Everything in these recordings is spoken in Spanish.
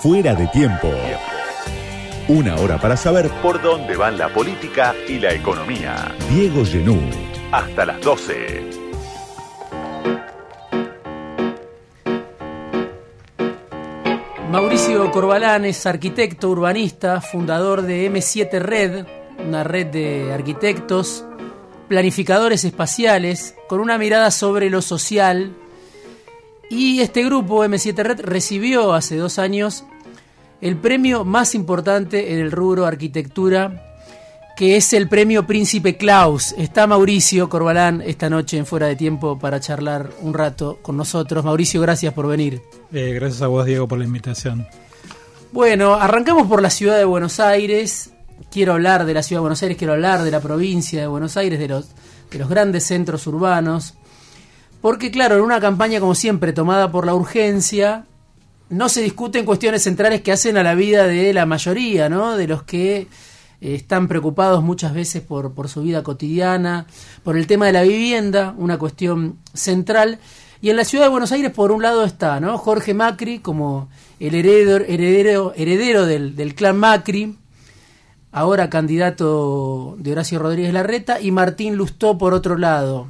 Fuera de tiempo. Una hora para saber por dónde van la política y la economía. Diego Genú. Hasta las 12. Mauricio Corbalán es arquitecto urbanista, fundador de M7 Red, una red de arquitectos, planificadores espaciales, con una mirada sobre lo social. Y este grupo, M7 Red, recibió hace dos años el premio más importante en el rubro arquitectura, que es el premio Príncipe Klaus. Está Mauricio Corbalán esta noche en Fuera de Tiempo para charlar un rato con nosotros. Mauricio, gracias por venir. Eh, gracias a vos, Diego, por la invitación. Bueno, arrancamos por la ciudad de Buenos Aires. Quiero hablar de la ciudad de Buenos Aires, quiero hablar de la provincia de Buenos Aires, de los, de los grandes centros urbanos. Porque claro, en una campaña como siempre tomada por la urgencia, no se discuten cuestiones centrales que hacen a la vida de la mayoría, ¿no? De los que eh, están preocupados muchas veces por, su vida cotidiana, por el tema de la vivienda, una cuestión central. Y en la ciudad de Buenos Aires, por un lado está ¿no? Jorge Macri como el heredero, heredero, heredero del, del clan Macri, ahora candidato de Horacio Rodríguez Larreta, y Martín Lustó por otro lado.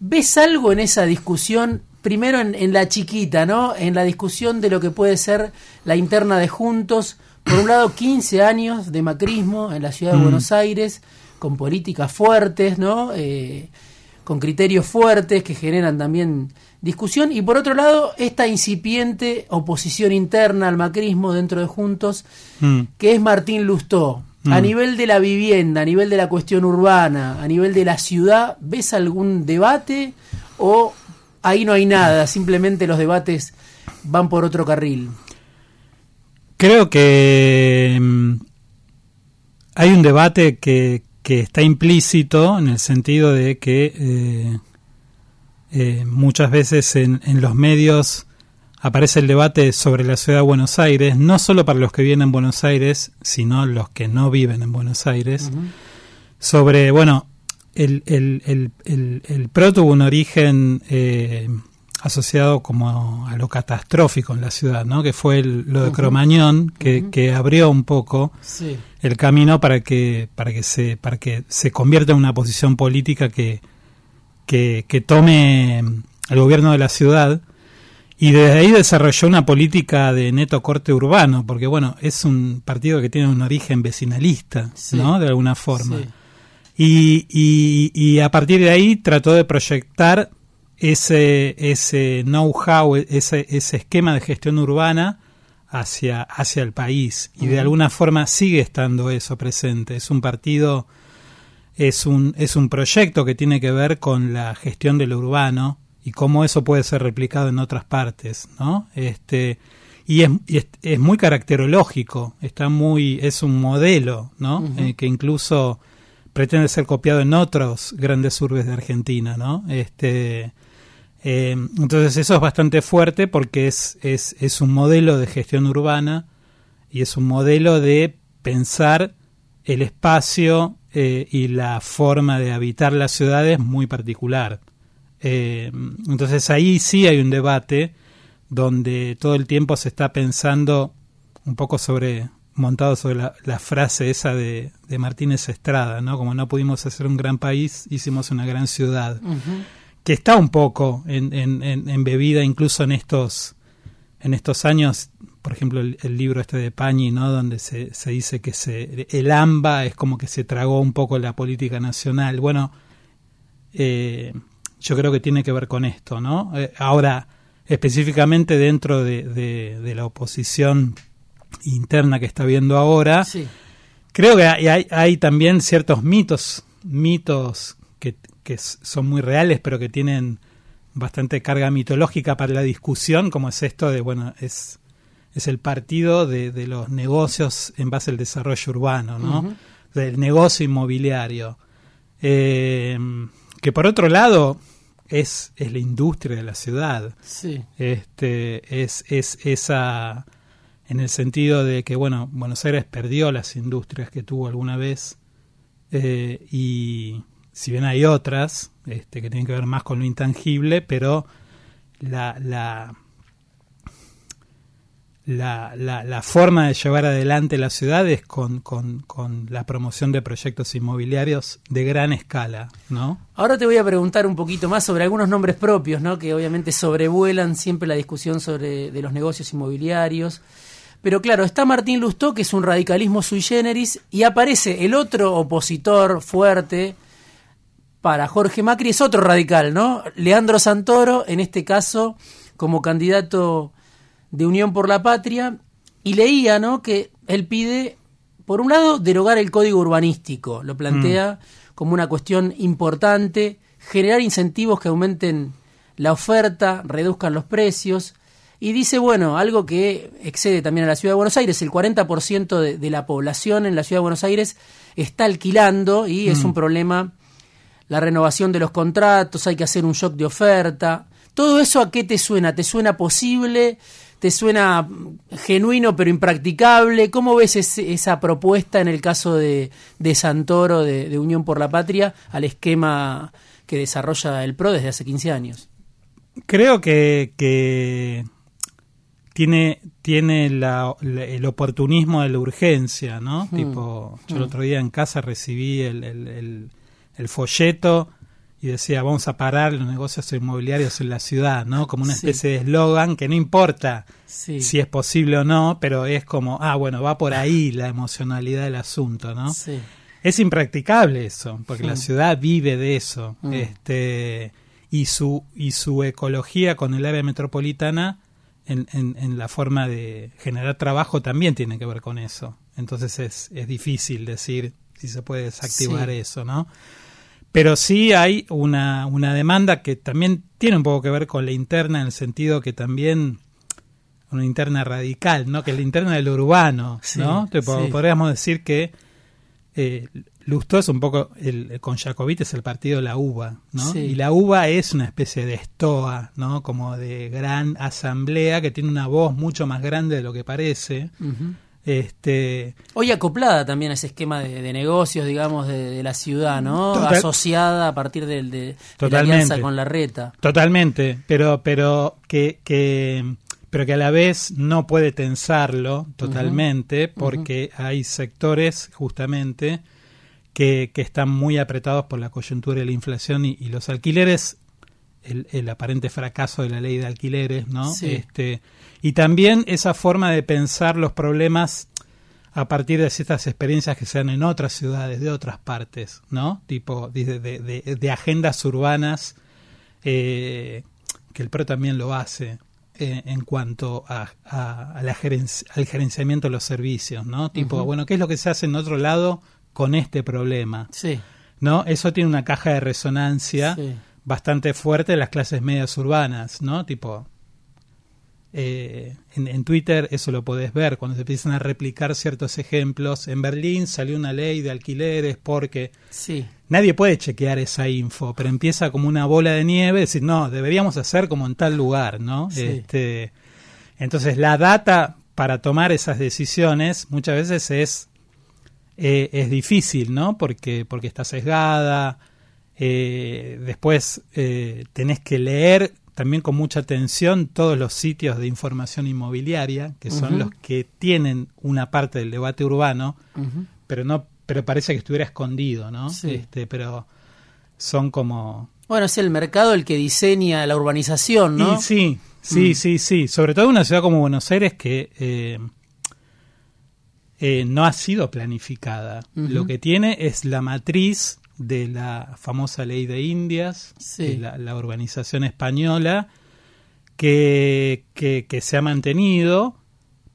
¿Ves algo en esa discusión? Primero en, en la chiquita, ¿no? En la discusión de lo que puede ser la interna de Juntos, por un lado 15 años de macrismo en la ciudad de Mm. Buenos Aires, con políticas fuertes, ¿no? Eh, con criterios fuertes que generan también discusión, y por otro lado esta incipiente oposición interna al macrismo dentro de Juntos, Mm. que es Martín Lustó. A Mm. nivel de la vivienda, a nivel de la cuestión urbana, a nivel de la ciudad, ¿ves algún debate o ahí no hay nada? Simplemente los debates van por otro carril. Creo que mm, hay un debate que, que está implícito en el sentido de que eh, eh, muchas veces en, en los medios aparece el debate sobre la ciudad de Buenos Aires, no solo para los que viven en Buenos Aires, sino los que no viven en Buenos Aires, sobre, bueno, el, el, el, el, el PRO tuvo un origen eh, asociado como a lo catastrófico en la ciudad, ¿no? Que fue lo de. Cromañón, que, que abrió un poco Sí. el camino para que para que se para que se convierta en una posición política que que, que tome el gobierno de la ciudad y desde ahí desarrolló una política de neto corte urbano porque bueno es un partido que tiene un origen vecinalista Sí. no de alguna forma Sí. y, y, y a partir de ahí trató de proyectar ese, ese know-how, ese, ese esquema de gestión urbana hacia, hacia el país. Y de alguna forma sigue estando eso presente. Es un partido, es un, es un proyecto que tiene que ver con la gestión de lo urbano y cómo eso puede ser replicado en otras partes, ¿no? Este, y es, y es, es muy caracterológico, está muy, es un modelo, ¿no? Eh, que incluso pretende ser copiado en otros grandes urbes de Argentina, ¿no? Este, eh, entonces eso es bastante fuerte porque es, es, es un modelo de gestión urbana y es un modelo de pensar el espacio eh, y la forma de habitar las ciudades muy particular. Eh, entonces ahí sí hay un debate donde todo el tiempo se está pensando un poco sobre montado sobre la, la frase esa de, de Martínez Estrada, ¿no? Como no pudimos hacer un gran país, hicimos una gran ciudad. Que está un poco en, en, en- embebida incluso en estos en estos años por ejemplo el, el libro este de Pañi no donde se, se dice que se el AMBA es como que se tragó un poco la política nacional. Bueno eh, yo creo que tiene que ver con esto no Eh, ahora específicamente dentro de, de- de la oposición interna que está viendo ahora Sí. Creo que hay, también ciertos mitos, mitos que, son muy reales, pero que tienen bastante carga mitológica para la discusión, como es esto de, bueno, es, es el partido de, de los negocios en base al desarrollo urbano, ¿no? Del negocio inmobiliario. Eh, que por otro lado es, es la industria de la ciudad Sí. este es, es esa en el sentido de que bueno Buenos Aires perdió las industrias que tuvo alguna vez eh, y si bien hay otras este, que tienen que ver más con lo intangible pero la, la la, la, forma de llevar adelante la ciudad es con, con, con, la promoción de proyectos inmobiliarios de gran escala, ¿no? Ahora te voy a preguntar un poquito más sobre algunos nombres propios, ¿no? Que obviamente sobrevuelan siempre la discusión sobre de los negocios inmobiliarios. Pero claro, está Martín Lustó, que es un radicalismo sui generis, y aparece el otro opositor fuerte para Jorge Macri, es otro radical, ¿no? Leandro Santoro, en este caso, como candidato de Unión por la Patria y leía ¿no? que él pide, por un lado, derogar el código urbanístico, lo plantea mm. como una cuestión importante, generar incentivos que aumenten la oferta, reduzcan los precios, y dice, bueno, algo que excede también a la Ciudad de Buenos Aires, el 40% de, de la población en la Ciudad de Buenos Aires está alquilando y es mm. un problema la renovación de los contratos, hay que hacer un shock de oferta. ¿Todo eso a qué te suena? ¿Te suena posible? ¿Te suena genuino pero impracticable? ¿Cómo ves esa propuesta en el caso de, Santoro, de, Unión por la Patria, al esquema que desarrolla el PRO desde hace 15 años? Creo que, tiene, tiene el oportunismo de la urgencia, ¿no? Hmm. Tipo, yo el hmm. otro día en casa recibí el, el folleto y decía vamos a parar los negocios inmobiliarios en la ciudad, ¿no? Como una especie de eslogan que no importa si es posible o no, pero es como, ah, bueno, va por ahí la emocionalidad del asunto, ¿no? Es impracticable eso, porque la ciudad vive de eso, mm. este y su y su ecología con el área metropolitana en, en, la forma de generar trabajo también tiene que ver con eso. Entonces es, es difícil decir si se puede desactivar eso, ¿no? Pero sí hay una, una demanda que también tiene un poco que ver con la interna, en el sentido que también una interna radical, ¿no? Que es la interna del urbano, ¿no? Podríamos decir que eh, Lustó es un poco, el, con Jacobit es el partido de la uva, ¿no? Y la uva es una especie de estoa, ¿no? Como de gran asamblea que tiene una voz mucho más grande de lo que parece. Este, Hoy acoplada también a ese esquema de, negocios, digamos, de, la ciudad, ¿no? Asociada a partir del, de, la alianza con la reta. Totalmente, pero, pero que, que, pero que a la vez no puede tensarlo totalmente porque hay sectores justamente que, que, están muy apretados por la coyuntura de la inflación y, los alquileres, el, el, aparente fracaso de la ley de alquileres, ¿no? Este, y también esa forma de pensar los problemas a partir de ciertas experiencias que se dan en otras ciudades, de otras partes, ¿no? Tipo de, de, agendas urbanas, eh, que el PRO también lo hace eh, en cuanto a, a, la al gerenciamiento de los servicios, ¿no? Tipo, bueno, ¿qué es lo que se hace en otro lado con este problema? Sí. ¿No? Eso tiene una caja de resonancia bastante fuerte en las clases medias urbanas, ¿no? Tipo, eh, en, Twitter eso lo podés ver cuando se empiezan a replicar ciertos ejemplos. En Berlín salió una ley de alquileres porque sí. nadie puede chequear esa info, pero empieza como una bola de nieve, decir, no, deberíamos hacer como en tal lugar, ¿no? Este, entonces la data para tomar esas decisiones muchas veces es, eh, es difícil, ¿no? Porque, porque está sesgada. Eh, después tenés que leer también con mucha atención todos los sitios de información inmobiliaria, que son los que tienen una parte del debate urbano, pero no pero parece que estuviera escondido, ¿no? Este, pero son como bueno, es el mercado el que diseña la urbanización, ¿no? sí, sí, mm. sí, sí. Sobre todo en una ciudad como Buenos Aires que eh, eh, no ha sido planificada. Lo que tiene es la matriz de la famosa ley de Indias, la, urbanización española, que, que, se ha mantenido,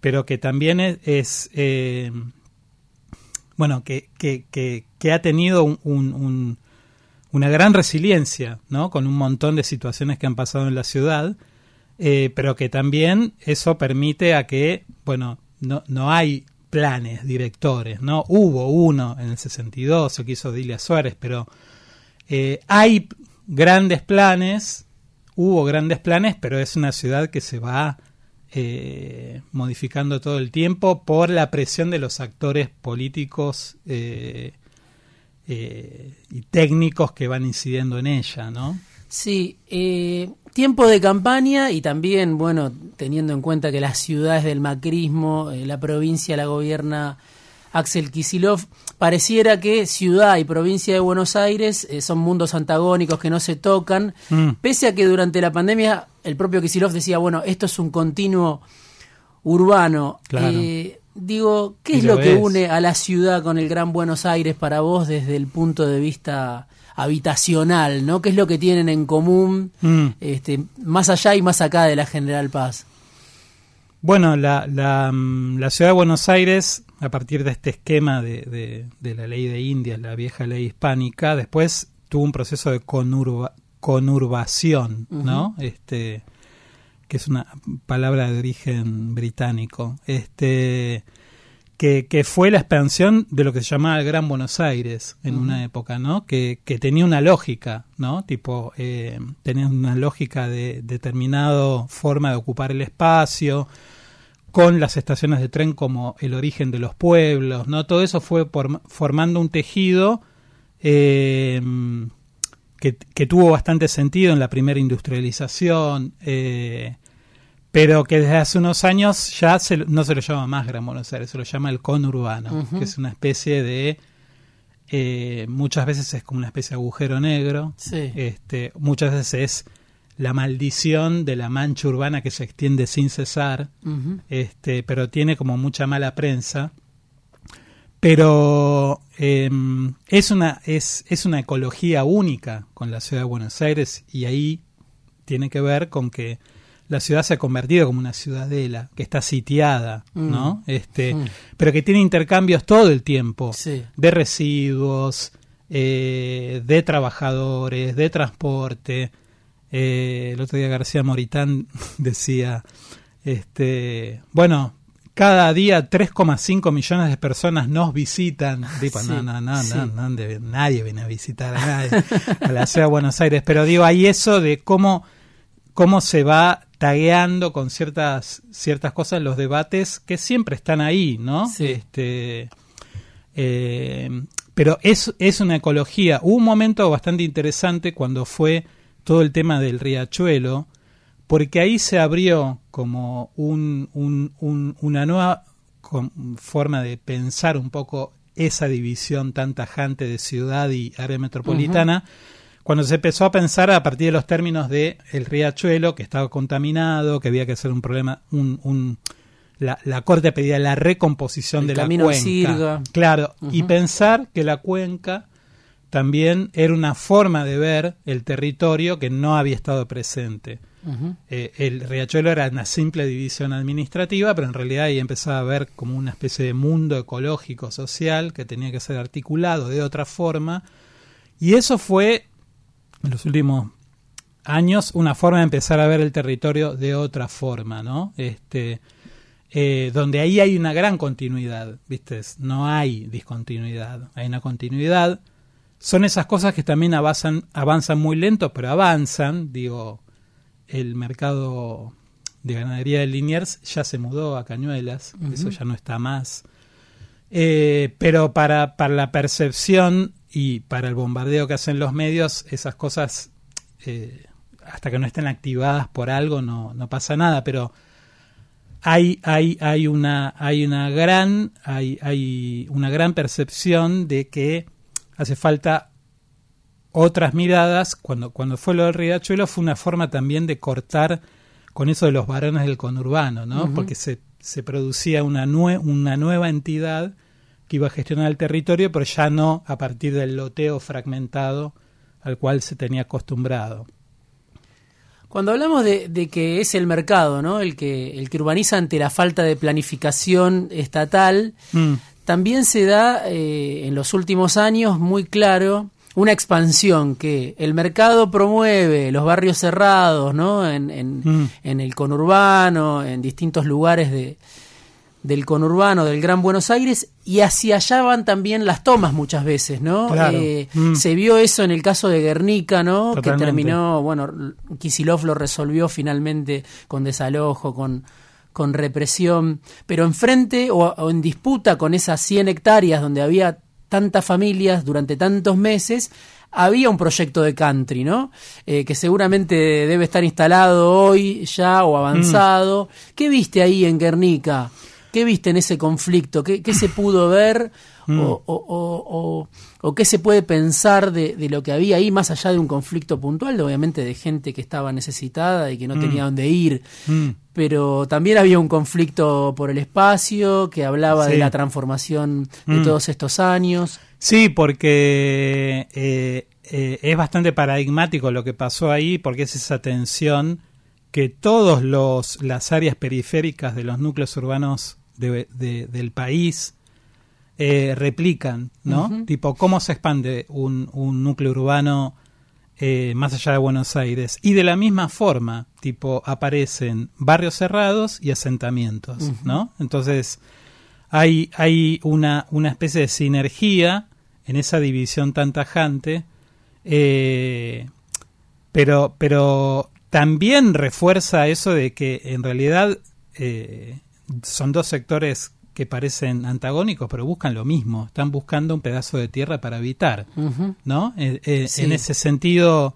pero que también es, eh, bueno, que, que, ha tenido un, una gran resiliencia, ¿no? Con un montón de situaciones que han pasado en la ciudad, eh, pero que también eso permite a que, bueno, no, no hay planes directores, ¿no? Hubo uno en el 62, que hizo Dilia Suárez, pero eh, hay grandes planes, hubo grandes planes, pero es una ciudad que se va eh, modificando todo el tiempo por la presión de los actores políticos eh, y técnicos que van incidiendo en ella, ¿no? Sí, eh, tiempo de campaña y también, bueno, teniendo en cuenta que las ciudades del macrismo, eh, la provincia la gobierna Axel Kisilov, pareciera que ciudad y provincia de Buenos Aires eh, son mundos antagónicos que no se tocan, Mm. pese a que durante la pandemia el propio Kisilov decía, bueno, esto es un continuo urbano. Claro. Eh, digo, ¿qué es lo lo que une a la ciudad con el Gran Buenos Aires para vos desde el punto de vista habitacional, ¿no? ¿Qué es lo que tienen en común, Mm. este, más allá y más acá de la General Paz? Bueno, la, la, mm, la ciudad de Buenos Aires, a partir de este esquema de, de- de la ley de Indias, la vieja ley hispánica, después tuvo un proceso de conurba- conurbación, ¿no? Este que es una palabra de origen británico, este que, que fue la expansión de lo que se llamaba el Gran Buenos Aires en una época, ¿no? Que, que tenía una lógica, ¿no? Tipo, eh, tenía una lógica de determinada forma de ocupar el espacio, con las estaciones de tren como el origen de los pueblos, ¿no? Todo eso fue por- formando un tejido eh, que, que tuvo bastante sentido en la primera industrialización, eh, pero que desde hace unos años ya se no se lo llama más Gran Buenos Aires, se lo llama el conurbano, que es una especie de... eh, muchas veces es como una especie de agujero negro, Sí. este, muchas veces es la maldición de la mancha urbana que se extiende sin cesar, este, pero tiene como mucha mala prensa. Pero eh, es, una, es, es una ecología única con la ciudad de Buenos Aires y ahí tiene que ver con que la ciudad se ha convertido como una ciudadela, que está sitiada, Mm. ¿no? Este, Mm. Pero que tiene intercambios todo el tiempo Sí. de residuos, eh, de trabajadores, de transporte. Eh, el otro día García Moritán decía, este, bueno, cada día 3,5 millones de personas nos visitan. Tipo, Sí, no, no, no, sí. no, nadie viene a visitar a nadie a la ciudad de Buenos Aires. Pero digo, hay eso de cómo, cómo se va tagueando con ciertas, ciertas cosas los debates que siempre están ahí, ¿no? Sí. Este, eh, pero es, es una ecología. Hubo un momento bastante interesante cuando fue todo el tema del riachuelo, porque ahí se abrió como un, un- un- una nueva forma de pensar un poco esa división tan tajante de ciudad y área metropolitana, cuando se empezó a pensar a partir de los términos de el riachuelo, que estaba contaminado, que había que hacer un problema, un, un- la, la corte pedía la recomposición El de la cuenca. Sirga. Claro, y pensar que la cuenca también era una forma de ver el territorio que no había estado presente. Eh, el riachuelo era una simple división administrativa, pero en realidad ahí empezaba a ver como una especie de mundo ecológico, social, que tenía que ser articulado de otra forma. Y eso fue, en los últimos años, una forma de empezar a ver el territorio de otra forma, ¿no? Este, eh, donde ahí hay una gran continuidad, ¿viste? No hay discontinuidad, hay una continuidad. Son esas cosas que también avanzan, avanzan muy lento, pero avanzan, digo, el mercado de ganadería de Liniers ya se mudó a Cañuelas, eso ya no está más. Eh, pero para, para la percepción y para el bombardeo que hacen los medios, esas cosas, eh, hasta que no estén activadas por algo, no, no pasa nada, pero hay, hay, hay una, hay una gran, hay, hay una gran percepción de que hace falta otras miradas. Cuando, cuando fue lo del Riachuelo fue una forma también de cortar con eso de los varones del conurbano, ¿no? Porque se, se producía una, nue- una nueva entidad que iba a gestionar el territorio, pero ya no a partir del loteo fragmentado al cual se tenía acostumbrado. Cuando hablamos de, de que es el mercado, ¿no? El que, el que urbaniza ante la falta de planificación estatal, Mm, también se da eh, en los últimos años muy claro una expansión que el mercado promueve los barrios cerrados, ¿no? En, en, Mm. en el conurbano, en distintos lugares de, del conurbano, del Gran Buenos Aires, y hacia allá van también las tomas muchas veces, ¿no? Claro. Eh, Mm. Se vio eso en el caso de Guernica, ¿no? Totalmente. Que terminó, bueno, Kisilov lo resolvió finalmente con desalojo, con, con represión, pero enfrente o, o en disputa con esas 100 hectáreas donde había tantas familias durante tantos meses, había un proyecto de country, ¿no? Eh, que seguramente debe estar instalado hoy ya o avanzado. Mm. ¿Qué viste ahí en Guernica? ¿Qué viste en ese conflicto? ¿Qué, se pudo ver mm. o, qué se puede pensar de, lo que había ahí, más allá de un conflicto puntual, obviamente de gente que estaba necesitada y que no mm. tenía dónde ir? Pero también había un conflicto por el espacio que hablaba de la transformación de todos estos años. Sí, porque eh, eh, es bastante paradigmático lo que pasó ahí, porque es esa tensión que todas las áreas periféricas de los núcleos urbanos del país eh, replican, ¿no? Tipo, cómo se expande un, núcleo urbano más allá de Buenos Aires. Y de la misma forma, tipo, aparecen barrios cerrados y asentamientos, ¿no? Entonces, hay, hay una, una especie de sinergia en esa división tan tajante, eh, pero, pero también refuerza eso de que en realidad eh, son dos sectores que parecen antagónicos, pero buscan lo mismo, están buscando un pedazo de tierra para habitar, ¿no? Eh, en ese sentido,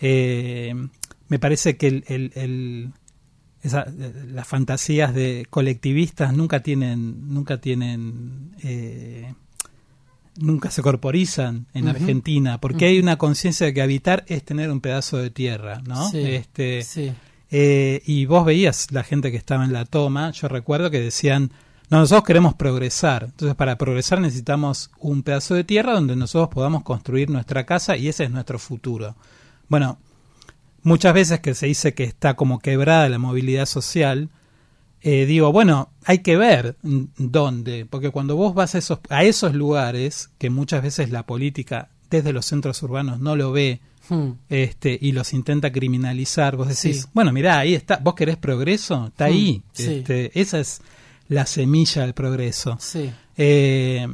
me parece que el, las fantasías de colectivistas nunca tienen nunca tienen eh, nunca se corporizan en Argentina porque hay una conciencia de que habitar es tener un pedazo de tierra no este eh, y vos veías la gente que estaba en la toma yo recuerdo que decían no, nosotros queremos progresar entonces para progresar necesitamos un pedazo de tierra donde nosotros podamos construir nuestra casa y ese es nuestro futuro bueno muchas veces que se dice que está como quebrada la movilidad social, eh, digo, bueno, hay que ver dónde, porque cuando vos vas a esos, a esos lugares, que muchas veces la política desde los centros urbanos no lo ve, hmm. este, y los intenta criminalizar, vos decís, bueno, mirá, ahí está, vos querés progreso, está hmm. ahí, este, esa es la semilla del progreso. Eh,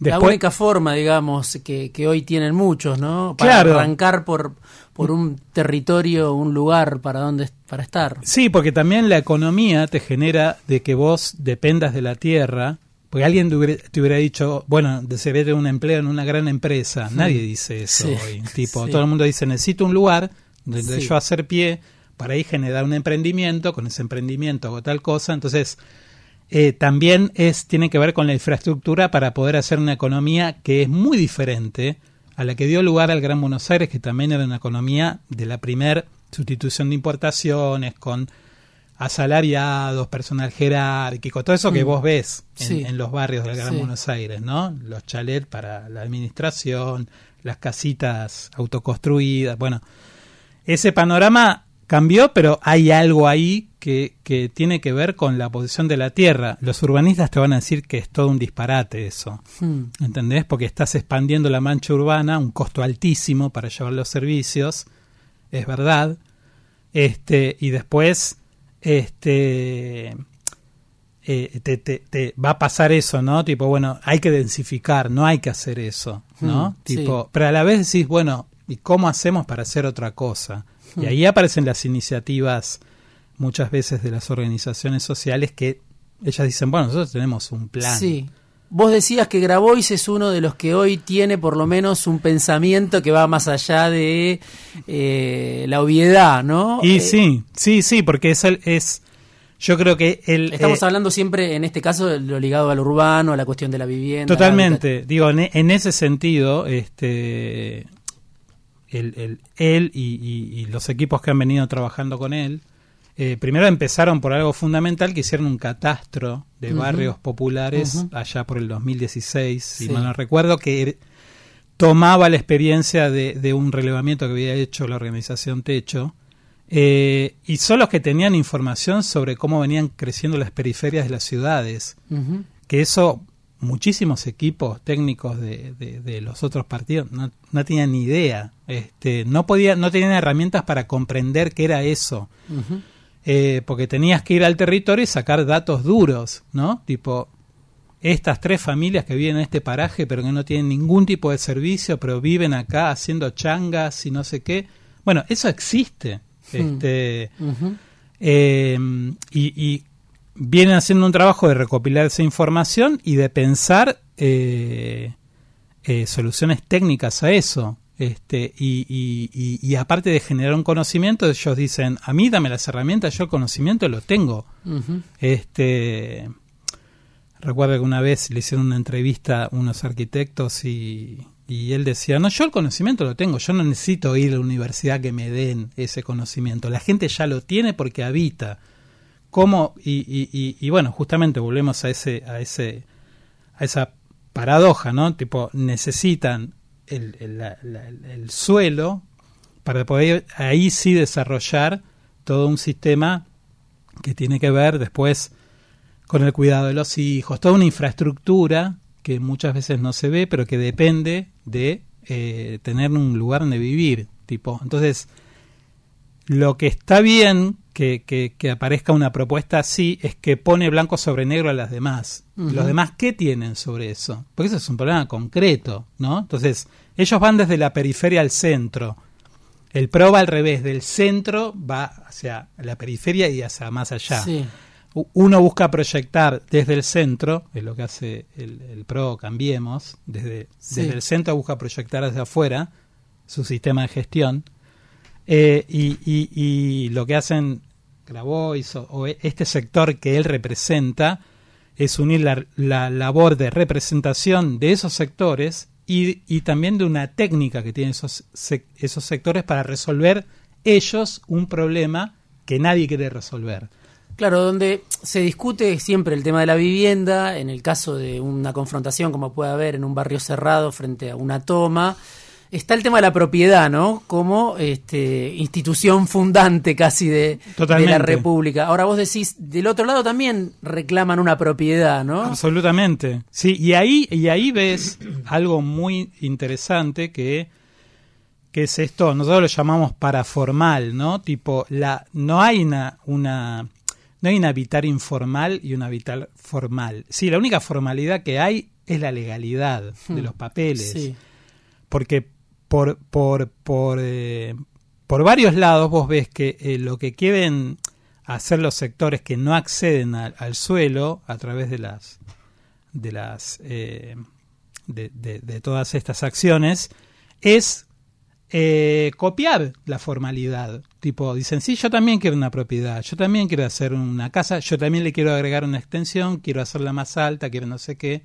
la única forma, digamos, que, que, hoy tienen muchos, ¿no? Para arrancar por, por un territorio, un lugar para donde para estar. Sí, porque también la economía te genera de que vos dependas de la tierra. Porque alguien te hubiera, dicho, bueno, de un empleo en una gran empresa. Nadie dice eso hoy. Tipo, todo el mundo dice, necesito un lugar donde yo hacer pie para ahí generar un emprendimiento, con ese emprendimiento o tal cosa. Entonces, eh, también es, tiene que ver con la infraestructura para poder hacer una economía que es muy diferente a la que dio lugar al Gran Buenos Aires, que también era una economía de la primer sustitución de importaciones, con asalariados, personal jerárquico, todo eso que mm. vos ves en, los barrios del Gran Buenos Aires, ¿no? Los chalets para la administración, las casitas autoconstruidas, bueno, ese panorama cambió, pero hay algo ahí que, que, tiene que ver con la posición de la tierra. Los urbanistas te van a decir que es todo un disparate eso. Hmm. ¿Entendés? Porque estás expandiendo la mancha urbana, un costo altísimo para llevar los servicios, es verdad. Este, y después, este. Eh, te, te, va a pasar eso, ¿no? Tipo, bueno, hay que densificar, no hay que hacer eso, ¿no? Hmm, tipo, pero a la vez decís, bueno, ¿y cómo hacemos para hacer otra cosa? Y hmm. ahí aparecen las iniciativas muchas veces de las organizaciones sociales que ellas dicen, bueno, nosotros tenemos un plan. Sí. Vos decías que Grabois es uno de los que hoy tiene por lo menos un pensamiento que va más allá de eh, la obviedad, ¿no? Y eh, sí, sí, sí, porque es, el, es yo creo que el... Estamos eh, hablando siempre, en este caso, de lo ligado al urbano, a la cuestión de la vivienda. Totalmente. Digo, en, ese sentido, este, el, él y, los equipos que han venido trabajando con él, eh, primero empezaron por algo fundamental, que hicieron un catastro de barrios populares allá por el 2016, si mal no recuerdo, que tomaba la experiencia de, un relevamiento que había hecho la organización Techo, eh, y son los que tenían información sobre cómo venían creciendo las periferias de las ciudades, que eso muchísimos equipos técnicos de, de, los otros partidos no, no, tenían ni idea, este, no podía, no tenían herramientas para comprender qué era eso. Eh, porque tenías que ir al territorio y sacar datos duros, ¿no? Tipo, estas tres familias que viven en este paraje pero que no tienen ningún tipo de servicio, pero viven acá haciendo changas y no sé qué. Bueno, eso existe. Hmm. Este, eh, y, vienen haciendo un trabajo de recopilar esa información y de pensar eh, soluciones técnicas a eso. Este, y, y, y, aparte de generar un conocimiento, ellos dicen, a mí dame las herramientas, yo el conocimiento lo tengo. este, recuerdo que una vez le hicieron una entrevista a unos arquitectos y, y él decía, no, yo el conocimiento lo tengo, yo no necesito ir a la universidad que me den ese conocimiento, la gente ya lo tiene porque habita. ¿Cómo? Y, y, y, bueno, justamente volvemos a ese, a ese, a esa paradoja, ¿no? Tipo, necesitan el, el, suelo para poder ahí sí desarrollar todo un sistema que tiene que ver después con el cuidado de los hijos, toda una infraestructura que muchas veces no se ve, pero que depende de eh, tener un lugar donde vivir. Tipo, entonces, lo que está bien que, que, aparezca una propuesta así es que pone blanco sobre negro a las demás. ¿Los demás qué tienen sobre eso? Porque eso es un problema concreto, ¿no? Entonces, ellos van desde la periferia al centro. El PRO va al revés, del centro va hacia la periferia y hacia más allá. Uno busca proyectar desde el centro, es lo que hace el, PRO Cambiemos, desde, desde el centro busca proyectar hacia afuera su sistema de gestión. Eh, y, y, lo que hacen Grabois o, este sector que él representa es unir la, la, labor de representación de esos sectores y, y también de una técnica que tienen esos, esos sectores para resolver ellos un problema que nadie quiere resolver. Claro, donde se discute siempre el tema de la vivienda, en el caso de una confrontación como puede haber en un barrio cerrado frente a una toma, está el tema de la propiedad, ¿no? Como este, institución fundante casi de, de, la República. Ahora vos decís, del otro lado también reclaman una propiedad, ¿no? Absolutamente. Sí, y ahí, y ahí ves algo muy interesante que, que es esto, nosotros lo llamamos paraformal, ¿no? Tipo, la, no hay una, una no hay un habitar informal y un habitar formal. Sí, la única formalidad que hay es la legalidad de hmm. los papeles. Sí. Porque por, por, por, eh, por varios lados vos ves que eh, lo que quieren hacer los sectores que no acceden al suelo a través de las de las eh, de, de, todas estas acciones es copiar la formalidad. Tipo, dicen, sí, yo también quiero una propiedad, yo también quiero hacer una casa, yo también le quiero agregar una extensión, quiero hacerla más alta, quiero no sé qué.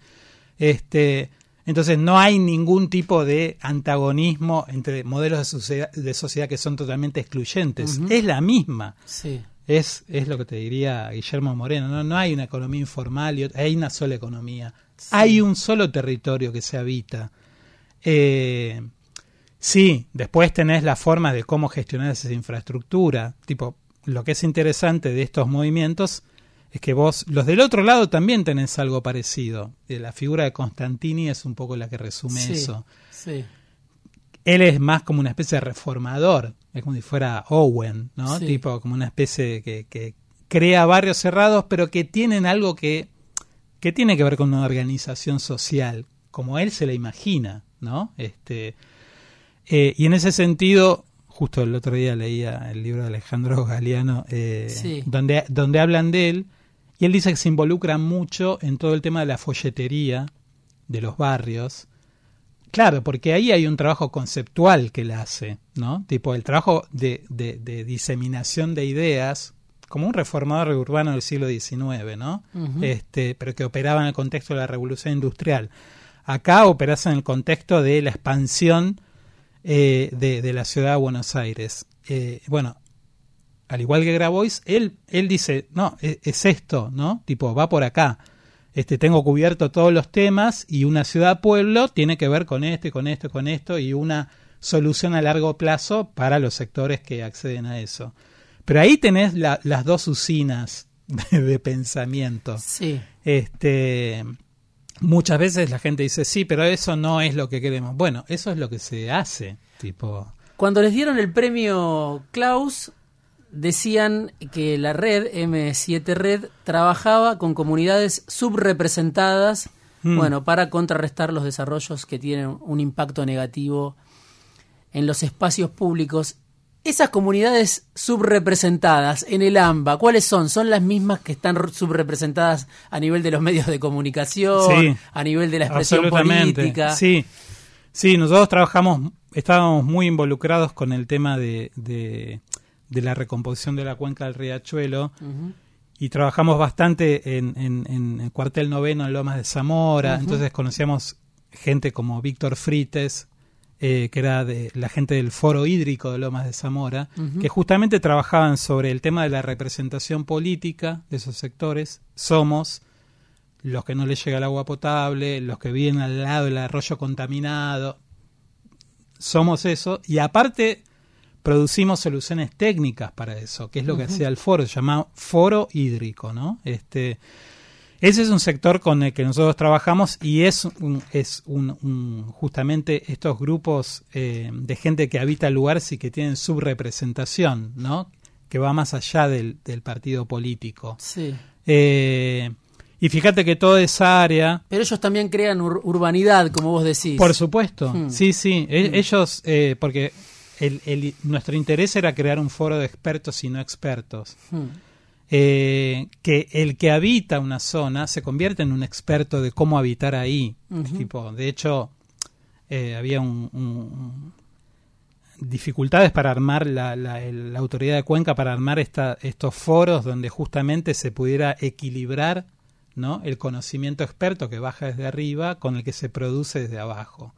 Este, entonces no hay ningún tipo de antagonismo entre modelos de sociedad, de sociedad que son totalmente excluyentes. Es la misma. Sí. Es, es lo que te diría Guillermo Moreno. No, no hay una economía informal, y hay una sola economía. Hay un solo territorio que se habita. Eh, sí, después tenés la forma de cómo gestionar esa infraestructura. Tipo, lo que es interesante de estos movimientos es que vos, los del otro lado también tenés algo parecido. Eh, la figura de Constantini es un poco la que resume eso. Sí. Él es más como una especie de reformador, es como si fuera Owen, ¿no? Tipo como una especie que, que crea barrios cerrados, pero que tienen algo que, que tiene que ver con una organización social, como él se la imagina, ¿no? Este, eh, y en ese sentido, justo el otro día leía el libro de Alejandro Galeano, eh, donde, donde hablan de él, y él dice que se involucra mucho en todo el tema de la folletería de los barrios. Claro, porque ahí hay un trabajo conceptual que él hace, ¿no? Tipo el trabajo de, de, diseminación de ideas, como un reformador urbano del siglo XIX, ¿no? este, pero que operaba en el contexto de la revolución industrial. Acá operas en el contexto de la expansión eh, de, de, la ciudad de Buenos Aires. Eh, bueno, al igual que Grabois, él, él dice, no, es, es, esto, ¿no? Tipo, va por acá. Este, tengo cubierto todos los temas y una ciudad-pueblo tiene que ver con esto y con esto y con esto y una solución a largo plazo para los sectores que acceden a eso. Pero ahí tenés las dos usinas de, pensamiento. Sí. Este, muchas veces la gente dice, sí, pero eso no es lo que queremos. Bueno, eso es lo que se hace. Tipo. Cuando les dieron el premio Klaus, decían que la red, M7 Red, trabajaba con comunidades subrepresentadas, hmm. bueno, para contrarrestar los desarrollos que tienen un impacto negativo en los espacios públicos. Esas comunidades subrepresentadas en el AMBA, ¿cuáles son? ¿Son las mismas que están subrepresentadas a nivel de los medios de comunicación, a nivel de la expresión política? Sí. Sí, nosotros trabajamos, estábamos muy involucrados con el tema de, de, la recomposición de la cuenca del riachuelo y trabajamos bastante en, en, el cuartel noveno en Lomas de Zamora, entonces conocíamos gente como Víctor Frites, eh, que era de la gente del Foro Hídrico de Lomas de Zamora, que justamente trabajaban sobre el tema de la representación política de esos sectores. Somos los que no les llega el agua potable, los que viven al lado del arroyo contaminado. Somos eso. Y aparte producimos soluciones técnicas para eso, que es lo que hacía el foro, se llama foro hídrico, ¿no? Este, ese es un sector con el que nosotros trabajamos y es, un, es un, justamente estos grupos eh, de gente que habita lugares y que tienen subrepresentación, ¿no? Que va más allá del, partido político. Sí. Eh, y fíjate que toda esa área... Pero ellos también crean urbanidad, como vos decís. Por supuesto, hmm. sí, sí. E, hmm. Ellos, eh, porque el, nuestro interés era crear un foro de expertos y no expertos. Hmm. Eh, que el que habita una zona se convierte en un experto de cómo habitar ahí. tipo, de hecho, eh, había un, dificultades para armar la, la, autoridad de Cuenca, para armar esta, estos foros donde justamente se pudiera equilibrar ¿no? el conocimiento experto que baja desde arriba con el que se produce desde abajo.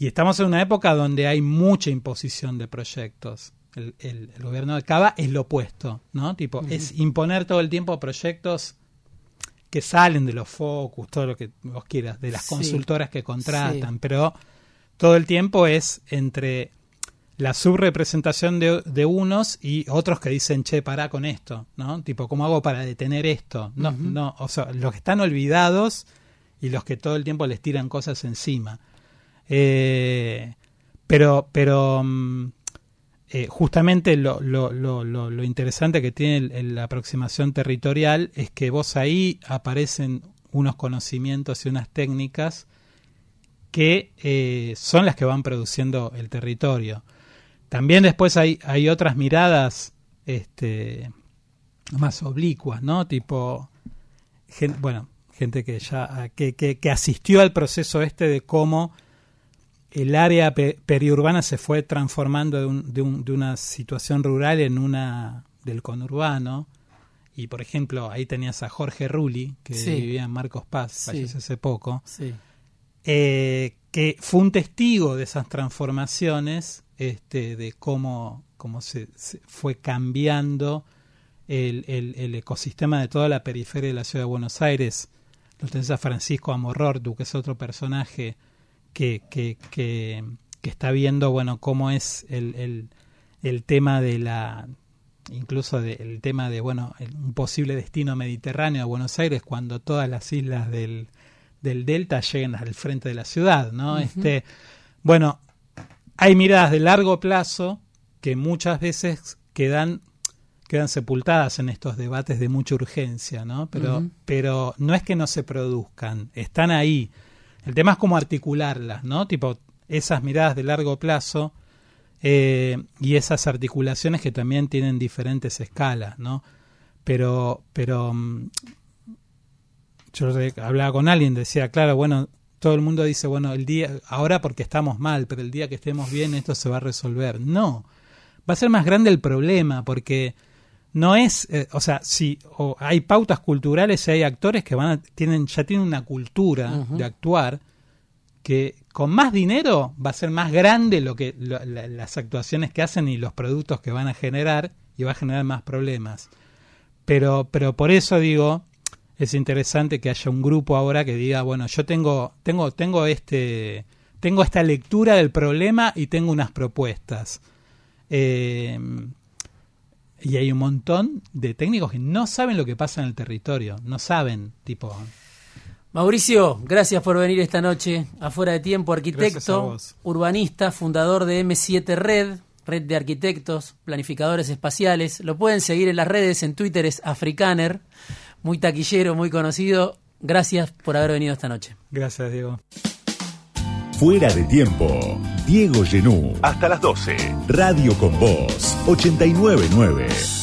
Y estamos en una época donde hay mucha imposición de proyectos el, gobierno de Cava es lo opuesto, ¿no? Tipo, es imponer todo el tiempo proyectos que salen de los focus, todo lo que vos quieras, de las consultoras que contratan, pero todo el tiempo es entre la subrepresentación de, de, unos y otros que dicen, che, pará con esto, ¿no? Tipo, ¿cómo hago para detener esto? No, no, o sea, los que están olvidados y los que todo el tiempo les tiran cosas encima. Eh, pero, pero, mm, eh, justamente lo, interesante que tiene la aproximación territorial es que vos ahí aparecen unos conocimientos y unas técnicas que eh, son las que van produciendo el territorio. También después hay, otras miradas este, más oblicuas, ¿no? Tipo, bueno, gente que ya que asistió al proceso este de cómo el área periurbana se fue transformando de, una situación rural en una del conurbano. Y por ejemplo, ahí tenías a Jorge Rulli, que vivía en Marcos Paz, falleció hace poco, eh, que fue un testigo de esas transformaciones, este, de cómo, cómo se, fue cambiando el, el, ecosistema de toda la periferia de la ciudad de Buenos Aires. Lo tenés a Francisco Amorortu, que es otro personaje que, que, que, está viendo, bueno, cómo es el, el, el tema de la incluso el tema de bueno un posible destino mediterráneo a Buenos Aires cuando todas las islas del, del delta lleguen al frente de la ciudad no este bueno hay miradas de largo plazo que muchas veces quedan quedan sepultadas en estos debates de mucha urgencia no pero pero no es que no se produzcan están ahí el tema es cómo articularlas, ¿no? Tipo, esas miradas de largo plazo eh, y esas articulaciones que también tienen diferentes escalas, ¿no? Pero, pero mm, yo hablaba con alguien, decía, claro, bueno, todo el mundo dice, bueno, el día, ahora porque estamos mal, pero el día que estemos bien esto se va a resolver. No, va a ser más grande el problema porque no es, eh, o sea, si o hay pautas culturales y hay actores que van a, tienen ya tienen una cultura de actuar que con más dinero va a ser más grande lo que las actuaciones que hacen y los productos que van a generar y va a generar más problemas. Pero pero por eso digo es interesante que haya un grupo ahora que diga, bueno, yo tengo tengo tengo este tengo esta lectura del problema y tengo unas propuestas. Eh, y hay un montón de técnicos que no saben lo que pasa en el territorio, no saben, tipo... Mauricio, gracias por venir esta noche afuera de tiempo, arquitecto, urbanista, fundador de M7 Red, red de arquitectos, planificadores espaciales. Lo pueden seguir en las redes, en Twitter es Africaner, muy taquillero, muy conocido. Gracias por haber venido esta noche. Gracias, Diego. Fuera de tiempo. Diego Genú. Hasta las 12. Radio con Voz. 899.